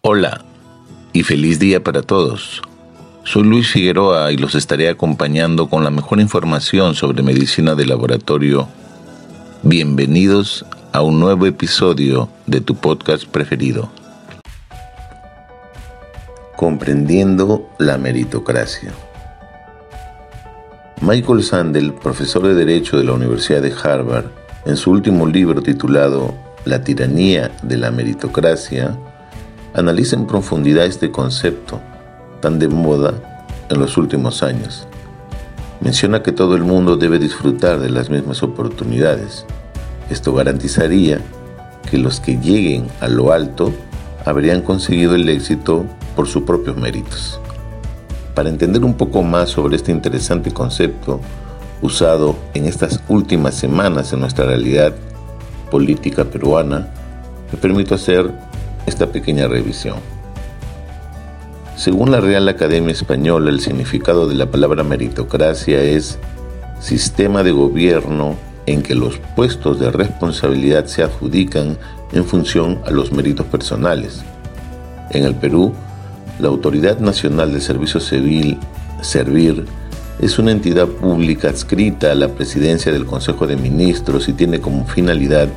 Hola y feliz día para todos. Soy Luis Figueroa y los estaré acompañando con la mejor información sobre medicina de laboratorio. Bienvenidos a un nuevo episodio de tu podcast preferido. Comprendiendo la meritocracia. Michael Sandel, profesor de Derecho de la Universidad de Harvard, en su último libro titulado La tiranía de la meritocracia, analiza en profundidad este concepto tan de moda en los últimos años. Menciona que todo el mundo debe disfrutar de las mismas oportunidades. Esto garantizaría que los que lleguen a lo alto habrían conseguido el éxito por sus propios méritos. Para entender un poco más sobre este interesante concepto usado en estas últimas semanas en nuestra realidad política peruana, me permito hacer esta pequeña revisión. Según la Real Academia Española, el significado de la palabra meritocracia es sistema de gobierno en que los puestos de responsabilidad se adjudican en función a los méritos personales. En el Perú, la Autoridad Nacional de Servicio Civil, Servir, es una entidad pública adscrita a la presidencia del Consejo de Ministros y tiene como finalidad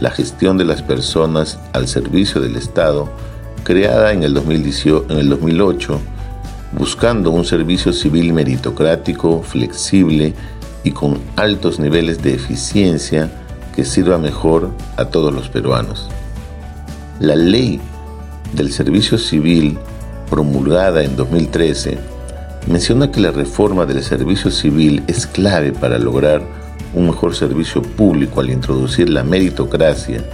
la gestión de las personas al servicio del Estado creada en el, 2008 buscando un servicio civil meritocrático, flexible y con altos niveles de eficiencia que sirva mejor a todos los peruanos. La ley del servicio civil promulgada en 2013 menciona que la reforma del servicio civil es clave para lograr un mejor servicio público al introducir la meritocracia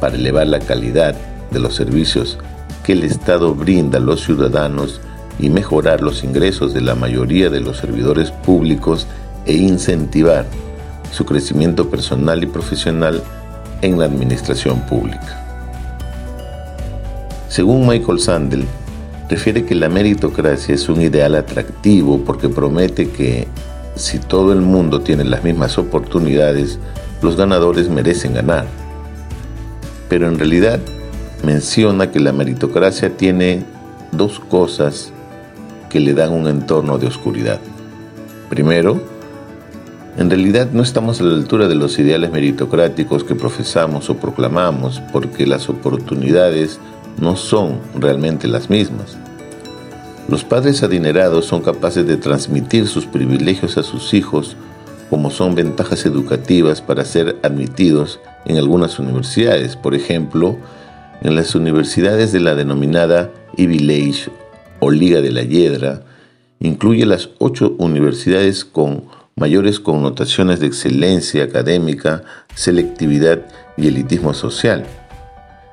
para elevar la calidad de los servicios que el Estado brinda a los ciudadanos y mejorar los ingresos de la mayoría de los servidores públicos e incentivar su crecimiento personal y profesional en la administración pública. Según Michael Sandel, refiere que la meritocracia es un ideal atractivo porque promete que si todo el mundo tiene las mismas oportunidades, los ganadores merecen ganar. Pero en realidad menciona que la meritocracia tiene dos cosas que le dan un entorno de oscuridad. Primero, en realidad no estamos a la altura de los ideales meritocráticos que profesamos o proclamamos porque las oportunidades no son realmente las mismas. Los padres adinerados son capaces de transmitir sus privilegios a sus hijos como son ventajas educativas para ser admitidos en algunas universidades. Por ejemplo, en las universidades de la denominada Ivy League o Liga de la Hiedra, incluye las ocho universidades con mayores connotaciones de excelencia académica, selectividad y elitismo social.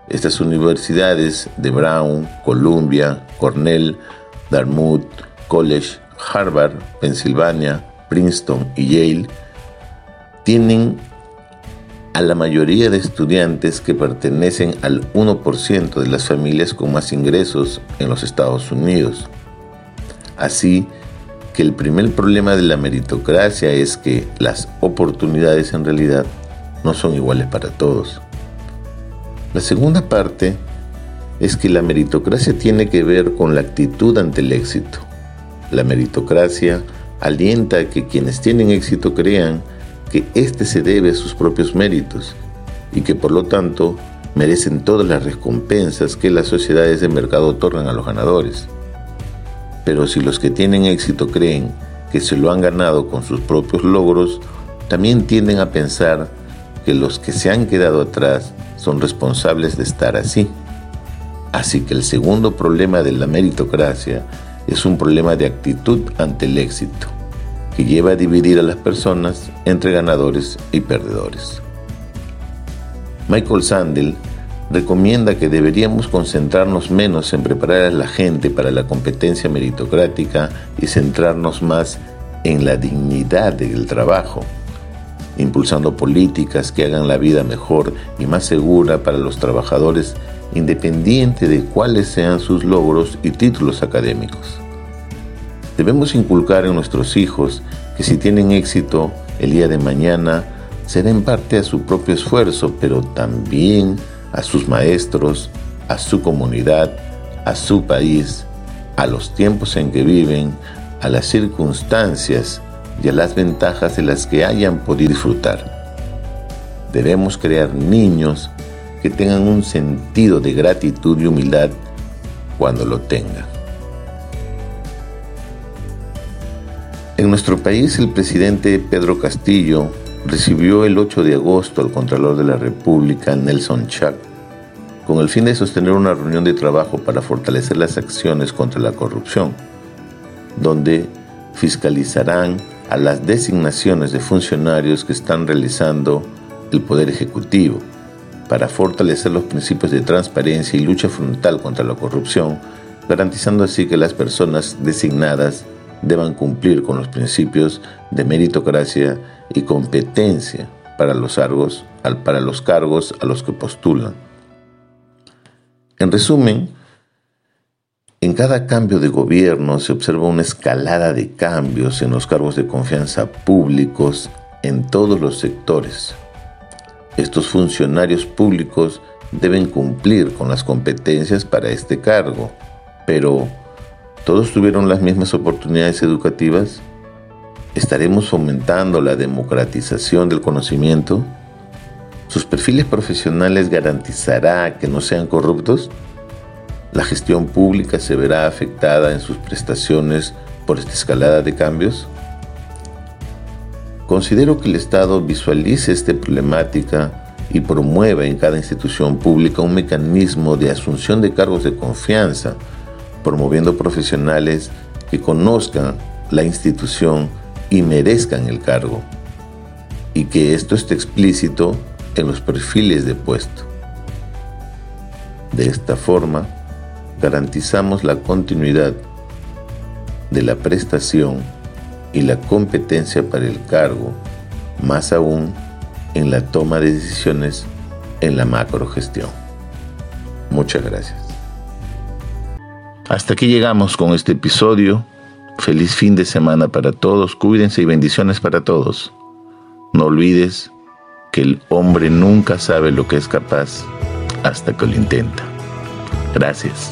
Estas universidades de Brown, Columbia, Cornell, Dartmouth College, Harvard, Pennsylvania, Princeton y Yale tienen a la mayoría de estudiantes que pertenecen al 1% de las familias con más ingresos en los Estados Unidos. Así que el primer problema de la meritocracia es que las oportunidades en realidad no son iguales para todos. La segunda parte es que la meritocracia tiene que ver con la actitud ante el éxito. La meritocracia alienta a que quienes tienen éxito crean que éste se debe a sus propios méritos y que por lo tanto merecen todas las recompensas que las sociedades de mercado otorgan a los ganadores. Pero si los que tienen éxito creen que se lo han ganado con sus propios logros, también tienden a pensar que los que se han quedado atrás son responsables de estar así. Así que el segundo problema de la meritocracia es un problema de actitud ante el éxito que lleva a dividir a las personas entre ganadores y perdedores. Michael Sandel recomienda que deberíamos concentrarnos menos en preparar a la gente para la competencia meritocrática y centrarnos más en la dignidad del trabajo, impulsando políticas que hagan la vida mejor y más segura para los trabajadores independiente de cuáles sean sus logros y títulos académicos. Debemos inculcar en nuestros hijos que si tienen éxito el día de mañana, será en parte a su propio esfuerzo, pero también a sus maestros, a su comunidad, a su país, a los tiempos en que viven, a las circunstancias y a las ventajas de las que hayan podido disfrutar. Debemos crear niños que tengan un sentido de gratitud y humildad cuando lo tengan. En nuestro país, el presidente Pedro Castillo recibió el 8 de agosto al Contralor de la República, Nelson Chuck, con el fin de sostener una reunión de trabajo para fortalecer las acciones contra la corrupción, donde fiscalizarán a las designaciones de funcionarios que están realizando el Poder Ejecutivo para fortalecer los principios de transparencia y lucha frontal contra la corrupción, garantizando así que las personas designadas deban cumplir con los principios de meritocracia y competencia para los, cargos, para los cargos a los que postulan. En resumen, en cada cambio de gobierno se observa una escalada de cambios en los cargos de confianza públicos en todos los sectores. Estos funcionarios públicos deben cumplir con las competencias para este cargo, pero ¿todos tuvieron las mismas oportunidades educativas? ¿Estaremos fomentando la democratización del conocimiento? ¿Sus perfiles profesionales garantizará que no sean corruptos? ¿La gestión pública se verá afectada en sus prestaciones por esta escalada de cambios? Considero que el Estado visualice esta problemática y promueva en cada institución pública un mecanismo de asunción de cargos de confianza, promoviendo profesionales que conozcan la institución y merezcan el cargo, y que esto esté explícito en los perfiles de puesto. De esta forma, garantizamos la continuidad de la prestación y la competencia para el cargo, más aún en la toma de decisiones en la macrogestión. Muchas gracias. Hasta aquí llegamos con este episodio Feliz fin de semana para todos, cuídense y bendiciones para todos. No olvides que el hombre nunca sabe lo que es capaz hasta que lo intenta. Gracias.